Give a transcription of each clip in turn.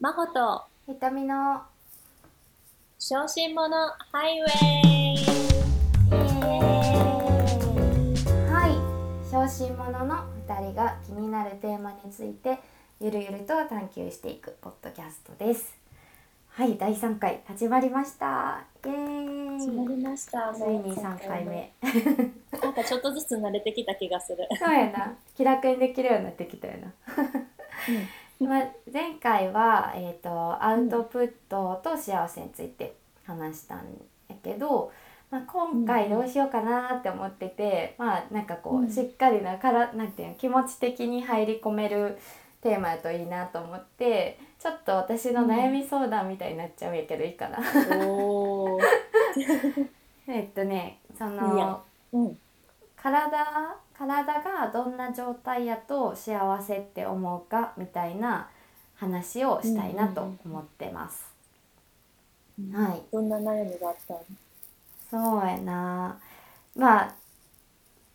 マホとひとみの小心者ハイウェイ。はい。小心者の2人が気になるテーマについてゆるゆると探求していくポッドキャストです。はい第3回始まりました。イエーイ。始まりました。ついに3回目。なんかちょっとずつ慣れてきた気がする。そうやな。気楽にできるようになってきたよな。まあ、前回は、えー、とアウトプットと幸せについて話したんやけど、まあ、今回どうしようかなって思ってて、まあなんかこう、うんしっかりなからなんていうの気持ち的に入り込めるテーマやといいなと思ってちょっと私の悩み相談みたいになっちゃうんやけどいいかな。えっとねそのうん。体体がどんな状態やと幸せって思うかみたいな話をしたいなと思ってます。はい。どんな悩みがあったの？そうやな。まあ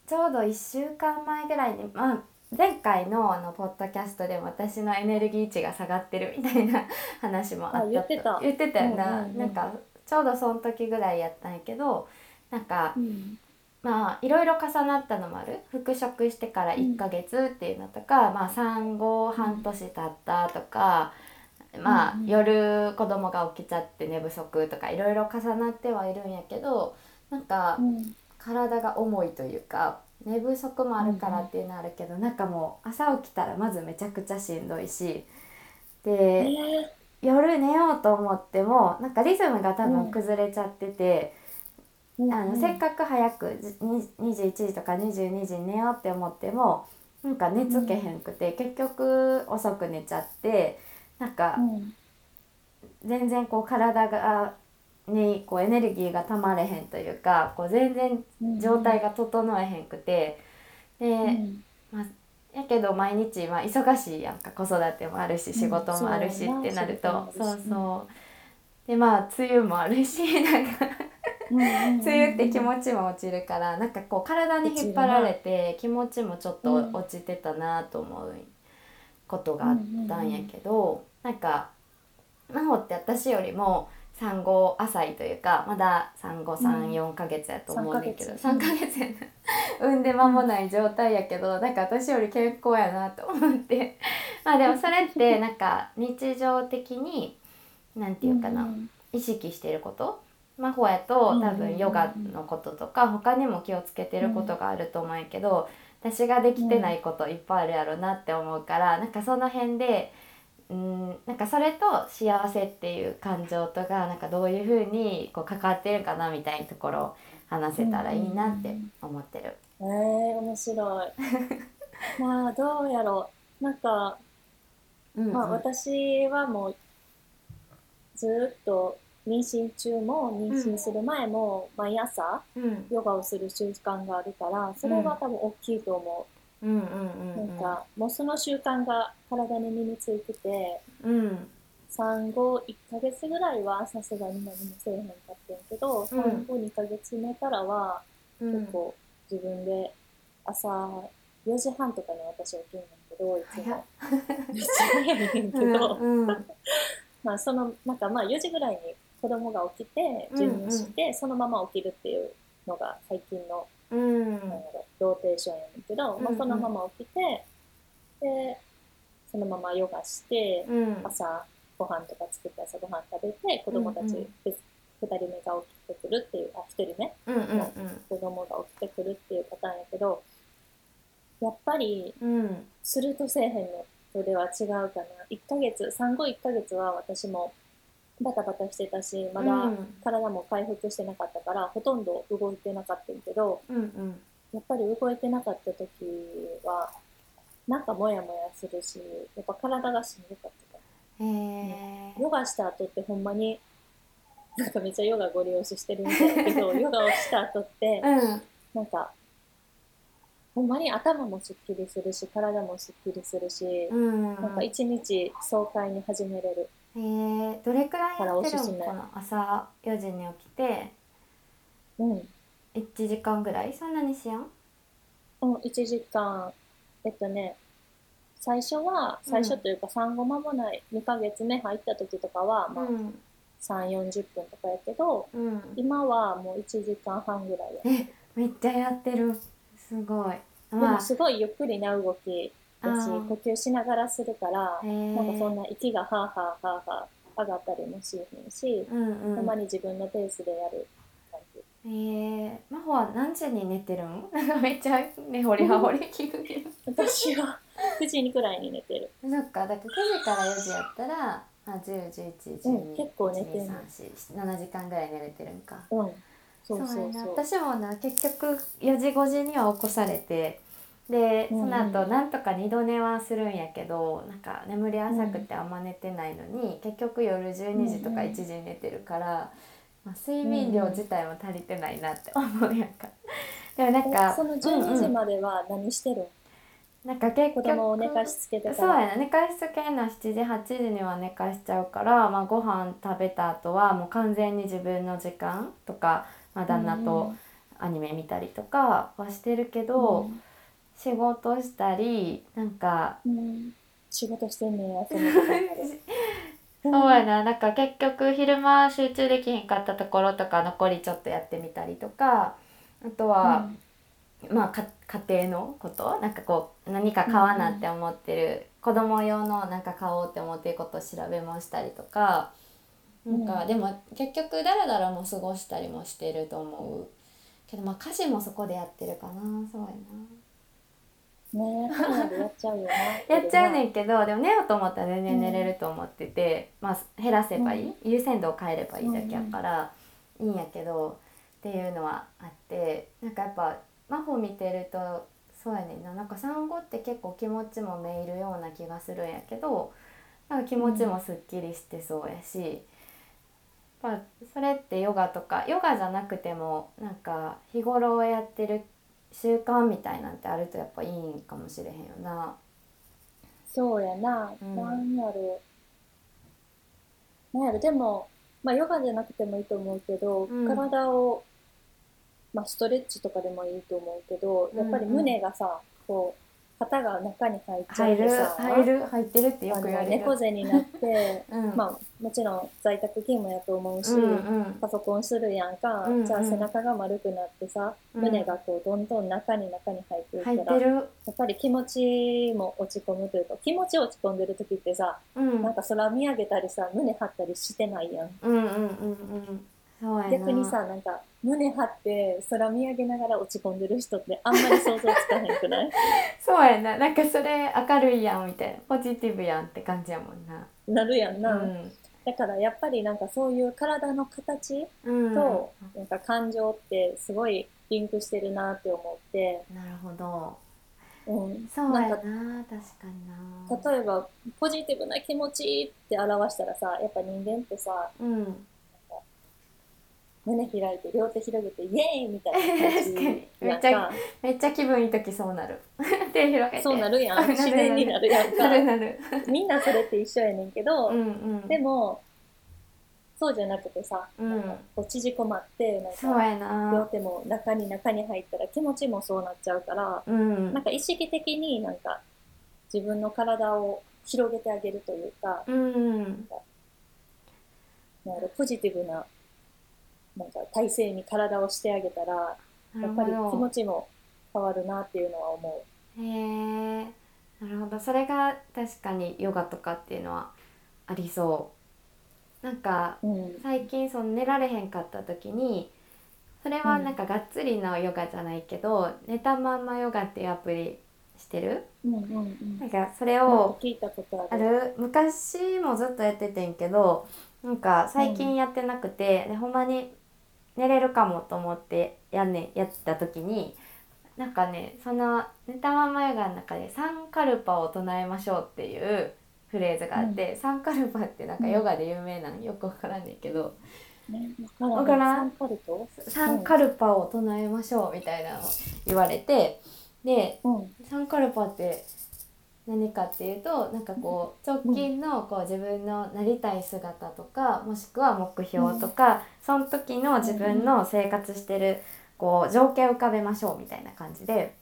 ちょうど1週間前ぐらいに、まあ、前回のあのポッドキャストでも私のエネルギー値が下がってるみたいな 話もあった言ってた。言ってたよな、うんうんうん。なんかちょうどその時ぐらいやったんやけどなんかうん。まあいろいろ重なったのもある。復職してから1ヶ月っていうのとか、まあ産後半年経ったとか、まあ、うんうん。夜子供が起きちゃって寝不足とかいろいろ重なってはいるんやけどなんかうん。体が重いというか寝不足もあるからっていうのはあるけど、なんかもう朝起きたらまずめちゃくちゃしんどいしえでー。夜寝ようと思ってもなんかリズムが多うん。分崩れちゃってて。うんあのせっかく早くじに21時とか22時に寝ようって思ってもなんか寝つけへんくて、結局遅く寝ちゃってなんかうん。全然こう体がにこうエネルギーがたまれへんというかこう全然うん状態が整えへんくてで、うん。まあ、やけど毎日、まあ、忙しいやんか子育てもあるし仕事もあるしってなると、そうそうでまあ梅雨もあるしなんかうんうんうん梅雨って気持ちも落ちるからなんかこう体に引っ張られて気持ちもちょっと落ちてたなと思うことがあったんやけどなんか真帆って私よりも産後浅いというかまだ産後うん34ヶ月やと思うねんけど3 3ヶ月やな産んで間もない状態やけどなんか私より健康やなと思って。まあでもそれってなんか日常的になんていうかな、ん意識していること真帆やとうん多分ヨガのこととか他にも気をつけてることがあると思うんやけど私ができてないこといっぱいあるやろなって思うからなんかその辺でうんなんかそれと幸せっていう感情とがなんかどういうふうにこう関わってるかなみたいなところを話せたらいいなって思ってる。えー、面白い。まあどうやろう。なんかうんうんまあ、私はもうずーっと妊娠中も妊娠する前も毎朝うん。ヨガをする習慣があるからそれは多分大きいと思う。んうんう、うん。なんかもうその習慣が体に身についててうん。産後1ヶ月ぐらいはさすがに何もせえへんかってんけど、産後2ヶ月目からはうん。結構自分で朝4時半とかに私起きるんだけどいつも。めっ。ちゃ早いねんけど、うんうん。まあそのなんかまあ4時ぐらいに子供が起きて授乳して、そのまま起きるっていうのが最近のうん。ローテーションやねんけど、まあ、うん。うんそのまま起きてでそのままヨガしてうん。朝ご飯とか作って朝ご飯食べて子供たち、うんうん。2人目が起きてくるっていうあ1人目うんうん子供が起きてくるっていうパターンやけどやっぱりうん。うんするとせえへんのとでは違うかな。1ヶ月産後1ヶ月は私もバタバタしてたしまだうん。体も回復してなかったからほとんど動いてなかったんけどうんうん。やっぱり動いてなかった時はなんかモヤモヤするしやっぱ体がしんどかった。からヨガした後ってほんまになんかめっちゃヨガご利用ししてるみたいだけど ヨガをした後ってうん。なんかほんまに頭もすっきりするし体もすっきりするし、うん。なんか一日爽快に始めれる。へえどれくらいやってるのかな？朝4時に起きて。うん。1時間ぐらい？そんなにしやんうん、1時間、えっとね、最初は最初というか産後間もない2ヶ月目入った時とかは、まあ、うん。3 4 0分とかやけどうん。今はもう1時間半ぐらいやえめっちゃやってる。すごい。でまあ。もすごいゆっくりな動きだし呼吸しながらするからなんかそんな息がはあはあはあはあ上がったりもしへんし、うんうん。たまに自分のペースでやる感じ。えー、真帆は何時に寝てるん なんかめっちゃ根掘り葉掘り聞くけど。私は9時くらいに寝てる。そっかだから9時から4時やったら、まあ、101112、うん結構寝てんの7時間ぐらい寝れてるんか。うん。そうそうそう。私もな結局4時5時には起こされてでそうんうん。の後なんとか二度寝はするんやけどなんか眠り浅くてあんま寝てないのに、結局夜12時とかうんうん1時に寝てるから、まあ、睡眠量自体も足りてないなって思うやんか。でもなんかえその12うんうん時までは何してるん、なんか結子局供を寝かしつけてかそうら。やな寝かしつけんの7時8時には寝かしちゃうから、まあ、ご飯食べた後はもう完全に自分の時間とか、まあ、旦那とアニメ見たりとかはしてるけど、仕事したりなんかうん、うん仕事してんねんや、そうやな。なんか結局昼間集中できへんかったところとか残りちょっとやってみたりとかあとは、まあか家庭のこと？なんかこう何か買わなって思ってる、子供用のなんか買おうって思ってることを調べもしたりとかなんか、うん。でも結局だらだらも過ごしたりもしてると思う。けどまあ家事もそこでやってるかな。そうやな。ね。え、そうなんでやっちゃうよな。やっちゃうねんけどでも寝ようと思ったら全然寝れると思ってて、まあ減らせばいい、優先度を変えればいいだけやから、いいんやけどっていうのはあってなんかやっぱ真帆見てるとそうやねんな。なんか産後って結構気持ちもめいるような気がするんやけどなんか気持ちもすっきりしてそうやし、やっぱそれってヨガとかヨガじゃなくてもなんか日頃やってる習慣みたいなんてあるとやっぱいいんかもしれへんよな。そうやな。うんなんやろう。なんやろ、でも、まあ、ヨガじゃなくてもいいと思うけど、うん体を、まあ、ストレッチとかでもいいと思うけど、やっぱり胸がさ、こう、肩が中に入っちゃ入るってさ、入る入ってるってよく言われる。猫背になって、うん、まあ、もちろん在宅勤務やと思うし、うんうんパソコンするやんか、うんうんじゃあ背中が丸くなってさ、うん胸がこうどんどん中に中に入ってい入ったら、や。っぱり気持ちも落ち込むというか、気持ち落ち込んでる時ってさ、うんなんか空見上げたりさ、胸張ったりしてないやん。うんうんうんうん。逆にさ、なんか胸張って空見上げながら落ち込んでる人ってあんまり想像つかへんくない？そうやな。なんかそれ明るいやんみたいな。ポジティブやんって感じやもんな。なるやんな。うん。だからやっぱりなんかそういう体の形うん。と、なんか感情ってすごいリンクしてるなって思って、なるほど。うん。そうやな。確かにな。例えばポジティブな気持ちって表したらさやっぱ人間ってさうん。胸開いて両手広げてイエーイみたいな 感じめっちゃかめっちゃ気分いい時そうなる。手広げて。そうなるやん 自然になるやんなるかなる。みんなそれって一緒やねんけど、うんうん。でもそうじゃなくてさ、うんこう縮こまってなんか。両手も中に中に入ったら気持ちもそうなっちゃうから、うん。なんか意識的になんか自分の体を広げてあげるというか、うん。なんやろポジティブななんか体勢に体をしてあげたらやっぱり気持ちも変わるなっていうのは思へえなるほどそれが確かにヨガとかっていうのはありそうなんかう。うん。最近その寝られへんかった時にそれはなんかがっつりのヨガじゃないけど、寝たまんまヨガっていうアプリしてる？うんうんうん。なんかそれをか聞いたことあある。る？昔もずっとやっててんけどなんか最近やってなくて、でほんまに寝れるかもと思ってやんねんやった時になんかねその寝たままヨガの中で「サンカルパを唱えましょう」っていうフレーズがあって、サンカルパってなんかヨガで有名なんよ。くわからんねんけど、ね、からん？サンカルパを唱えましょうみたいなのを言われてでうん。サンカルパって何かっていうとなんかこう直近のこう自分のなりたい姿とかもしくは目標とか、その時の自分の生活してるこう情景を浮かべましょうみたいな感じで。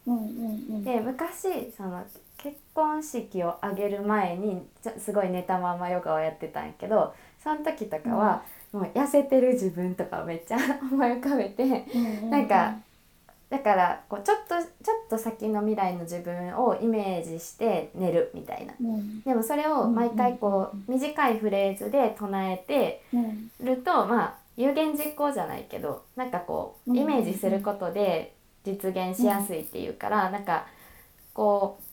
で昔その結婚式を挙げる前にすごい寝たままヨガをやってたんやけどその時とかは、もう痩せてる自分とかをめっちゃ思い浮かべてなんかだからこうちょっとちょっと先の未来の自分をイメージして寝るみたいな。うん。でもそれを毎回こう短いフレーズで唱えてうん。るとまあ有言実行じゃないけどなんかこううん。イメージすることで実現しやすいっていうからなんかこう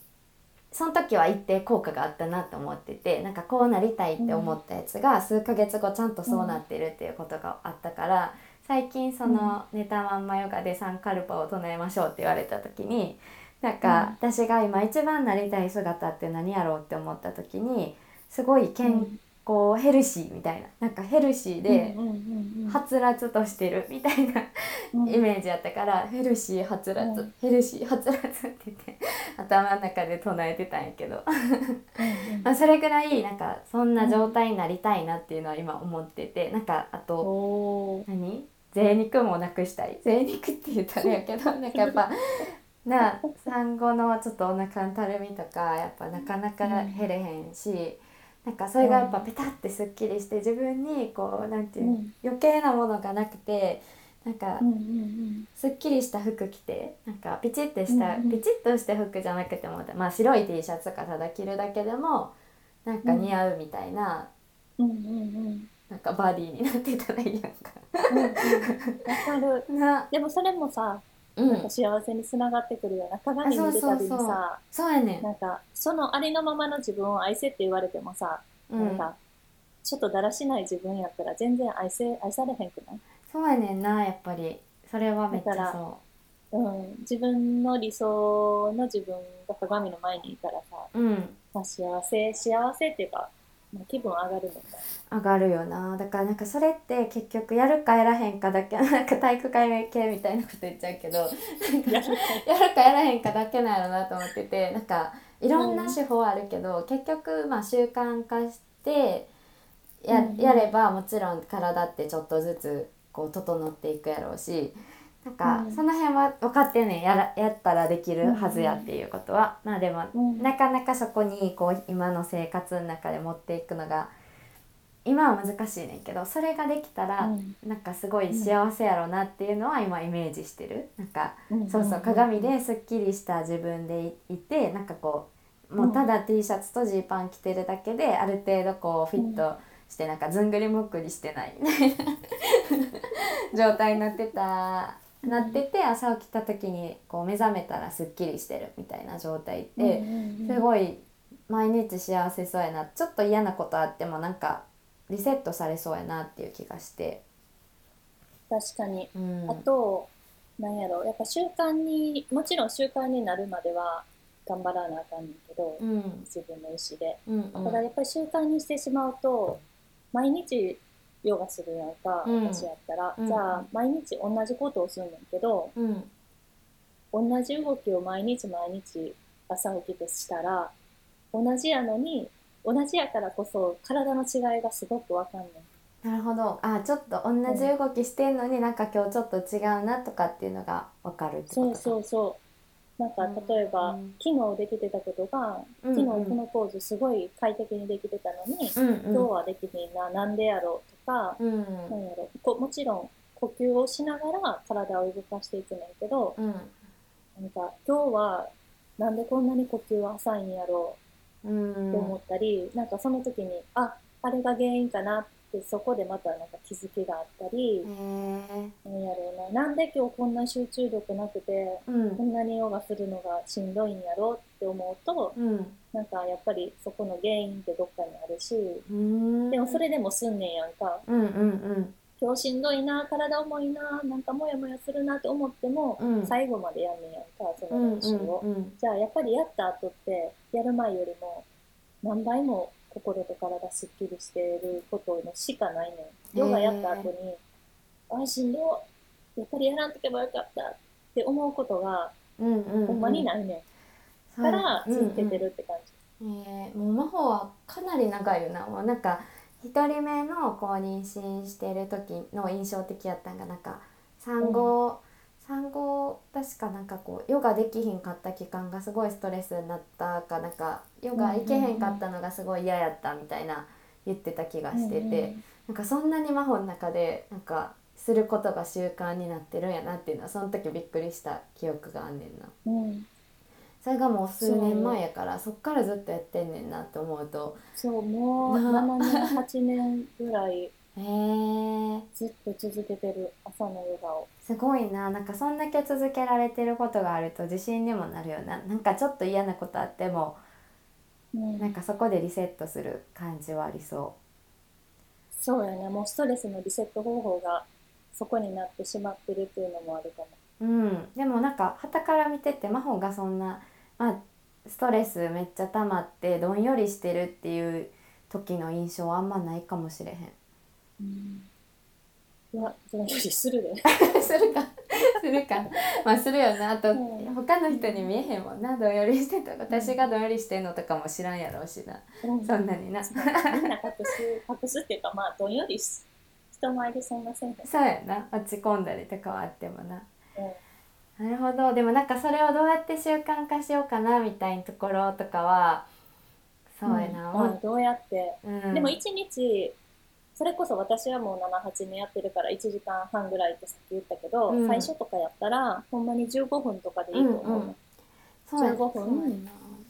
その時は一定効果があったなと思っててなんかこうなりたいって思ったやつが数ヶ月後ちゃんとそうなってるっていうことがあったから最近その寝たまんまヨガでサンカルパを唱えましょうって言われた時になんか私が今一番なりたい姿って何やろうって思った時にすごい健康ヘルシーみたいななんかヘルシーではつらつとしてるみたいなうん。イメージやったからヘルシーはつらつ、うん。ヘルシーはつらつって言って頭の中で唱えてたんやけど、うんまあ、それぐらいなんかそんな状態になりたいなっていうのは今思っててなんかあと何？贅肉もなくしたい。贅肉って言ったらやけど なんかやっぱな産後のちょっとお腹のたるみとかやっぱなかなか減れへんし、なんかそれがやっぱペタってすっきりして自分にこうなんていうの、うん。余計なものがなくてなんかうんうんすっきりした服着てなんかピチッてした、うんうんピチッとした服じゃなくてもまあ白い T シャツとかただ着るだけでもなんか似合うみたいな、うんうんうんなんかバディになってたらいいやんか。うんうん。わかる。な。でもそれもさうん。なんか幸せにつながってくるような鏡見るたびにさそうやねん。なんかそのありのままの自分を愛せって言われてもさ、うん。なんかちょっとだらしない自分やったら全然愛せ愛されへんくない？そうやねんなやっぱり。それはめっちゃそう。ん、自分の理想の自分が鏡の前にいたらさ、ううん。まあ、幸せ幸せっていうか、まあ、気分上がる上がるよな。だからなんかそれって結局やるかやらへんかだけ なんか体育会系みたいなこと言っちゃうけど やるやるかやらへんかだけなんやろなと思っててなんかいろんな手法あるけど、結局まあ習慣化してや,、やればもちろん体ってちょっとずつこう整っていくやろうしなんかうん。その辺は分かってんねん。やらやったらできるはずやっていうことは、まあでも、うん。なかなかそこにこう今の生活の中で持っていくのが今は難しいねんけどそれができたら、うん。なんかすごい幸せやろうなっていうのは今イメージしてる。なんかうん。そうそう鏡ですっきりした自分でいてなんかこうもうただ T シャツとジーパン着てるだけである程度こうフィットしてなんかずんぐりむっくりしてない 状態になってたなってて朝起きた時にこう目覚めたらすっきりしてるみたいな状態ってすごい毎日幸せそうやなちょっと嫌なことあってもなんかリセットされそうやなっていう気がして。確かに。うん。あと、なんやろ、やっぱ習慣に、もちろん習慣になるまでは頑張らなあかんねんけど、うん。自分の意思で。うんうん。ただやっぱり習慣にしてしまうと、毎日ヨガするやんか、うん。私やったら。うん。じゃあ、毎日同じことをするんねんけど、うん。同じ動きを毎日毎日朝起きてしたら、同じやのに、同じやからこそ体の違いがすごくわかんねん。なるほど。あちょっと同じ動きしてんのになんか今日ちょっと違うなとかっていうのが分かるそうそうそう。なんかうん例えば、うん。昨日できてたことが、うん昨日このポーズすごい快適にできてたのに、うんうん。今日はできひんな、なんでやろうとか、うん。なんやろこもちろん呼吸をしながら体を動かしていくねんけど、うん。なんか今日はなんでこんなに呼吸浅いんやろうんうって思ったり、なんかその時に、あ、あれが原因かなってそこでまたなんか気づきがあったりへ、えなんやろうな、なんで今日こんな集中力なくて、うん。こんなにヨガするのがしんどいんやろって思うと、うん。なんかやっぱりそこの原因ってどっかにあるし、うん。でもそれでもすんねんやんか。うんうん今日しんどいな、体重いな、なんかモヤモヤするなって思っても、うん。最後までやんねんやんか、そうんの練習を。うんうん。じゃあやっぱりやった後って、やる前よりも何倍も心と体すっきりしてることのしかないねん。ヨガやった後に、あ、しんどい。やっぱりやらんとけばよかったって思うことが、うんうんほんまにないねん。から続けてるって感じ。えー、もう真帆はかなり長いよなもうなんか一人目のこう妊娠してる時の印象的やったんがなんか産後、産後確かなんかこうヨガできひんかった期間がすごいストレスになったかなんかヨガ行けへんかったのがすごい嫌やったみたいな言ってた気がしてて、なんかそんなに真帆の中でなんかすることが習慣になってるんやなっていうのはその時びっくりした記憶があんねんな。うん。それがもう数年前やからそっからずっとやってんねんなって思うと。そうもうな7年8年ぐらいへえずっと続けてる朝のヨガを。すごいな。なんかそんだけ続けられてることがあると自信にもなるよな。なんかちょっと嫌なことあってもうん。なんかそこでリセットする感じはありそそうやね。もうストレスのリセット方法がそこになってしまってるっていうのもあるかも。ううん。でもなんか傍から見てて真帆がそんなまあストレスめっちゃ溜まってどんよりしてるっていう時の印象はあんまないかもしれへんいやそれよりするで するか。するか。まあするよな。あと、うん。他の人に見えへんもんな。どんよりしてとか。私がどんよりしてんのとかも知らんやろうしな。うん。そんなにな。そみんな隠す。隠すっていうかまあどんよりし人前でそんなせんへんうやな。落ち込んだりとかはあってもな。うん。なるほど。でもなんかそれをどうやって習慣化しようかなみたいなところとかはそうやな、まあどうやって、うん。でも一日それこそ私はもう78年やってるから1時間半ぐらいってさっき言ったけど、うん。最初とかやったらほんまに15分とかでいいと思うの、うんうんそうや15分そうや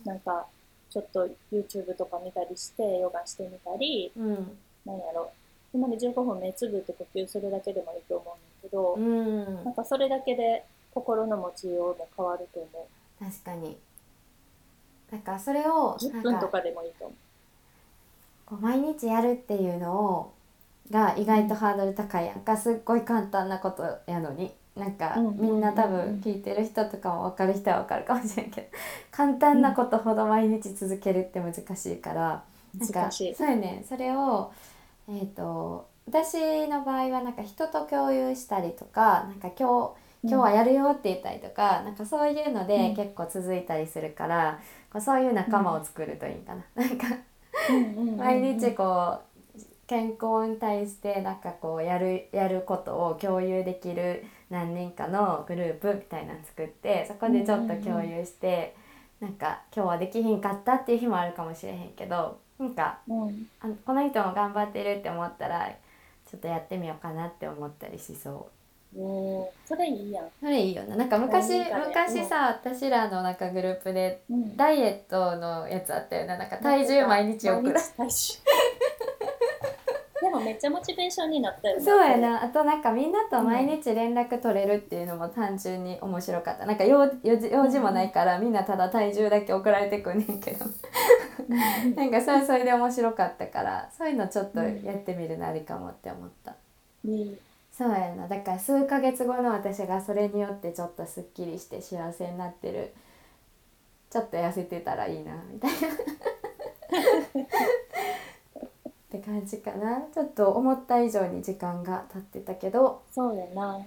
ななんかちょっと YouTube とか見たりしてヨガしてみたりうん。なんやろ。ほんまに15分目つぶって呼吸するだけでもいいと思うんだけど、うん。なんかそれだけで心の持ちようも変わると思う。確かに。なんかそれを10なんか分とかでもいいと思こう毎日やるっていうのをが意外とハードル高いやんか。すっごい簡単なことやのに。なんかうんみんな多分聞いてる人とかも分かる人は分かるかもしれんけど。簡単なことほど毎日続けるって難しいから。うなんか難しい。そうやねそれをえっ、と私の場合はなんか人と共有したりとかなんか今日今日はやるよって言ったりとか、なんかそういうのでうん。結構続いたりするから、こうそういう仲間を作るといいかな。なんか毎日こう健康に対してなんかこうやるやることを共有できる何人かのグループみたいなの作ってそこでちょっと共有して、なんか今日はできひんかったっていう日もあるかもしれへんけどなんかうん。あこの人も頑張ってるって思ったらちょっとやってみようかなって思ったりしそう。おーそれいいやん、それいいよな。なんか昔昔さ私らのなんかグループでうん。ダイエットのやつあったよな。なんか体重毎日送る。毎日体重でもめっちゃモチベーションになったよね。そうやな。あとなんかみんなと毎日連絡取れるっていうのも単純に面白かった。なんか用用事用事もないからみんなただ体重だけ送られてくんねんけど。うん。なんかそれはそれで面白かったからそういうのちょっとやってみるのありかもって思った。うん。そうやな。だから数ヶ月後の私がそれによってちょっとすっきりして幸せになってる。ちょっと痩せてたらいいなみたいなって感じかな。ちょっと思った以上に時間が経ってたけど。そうやな。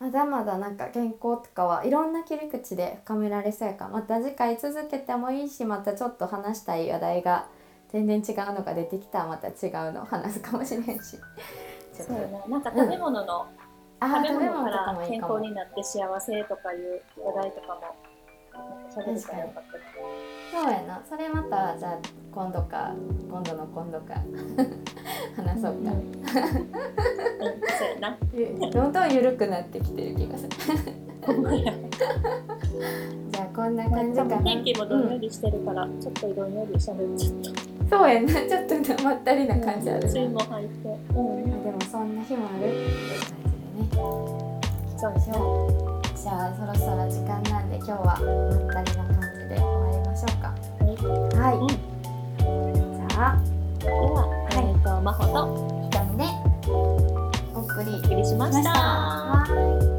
まだまだなんか健康とかはいろんな切り口で深められそうやから。また次回続けてもいいしまたちょっと話したい話題が全然違うのが出てきたらまた違うのを話すかもしれんし。そうやな。なんか食べ物の、あー食べ物から健康になって幸せとかいう話題とかも喋れたらよかったなそうやな。それまたじゃあ今度か今度の今度か。話そうか、うん。うんそうやな。ゆどんどん緩くなってきてる気がする。じゃあこんな感じかな。天気もどんようりしてるから、ちょっとどんより喋っちゃっそうやな。ちょっとまったりたな感じあるも入って。うん。でもそんな日もある。っていう感じでね。そう。でしょじゃあそろそろ時間なんで今日はまったりな感ましょうか。はい。うん、じゃあ、では、はい、えっと、真帆と、ひとみで、お送りしました。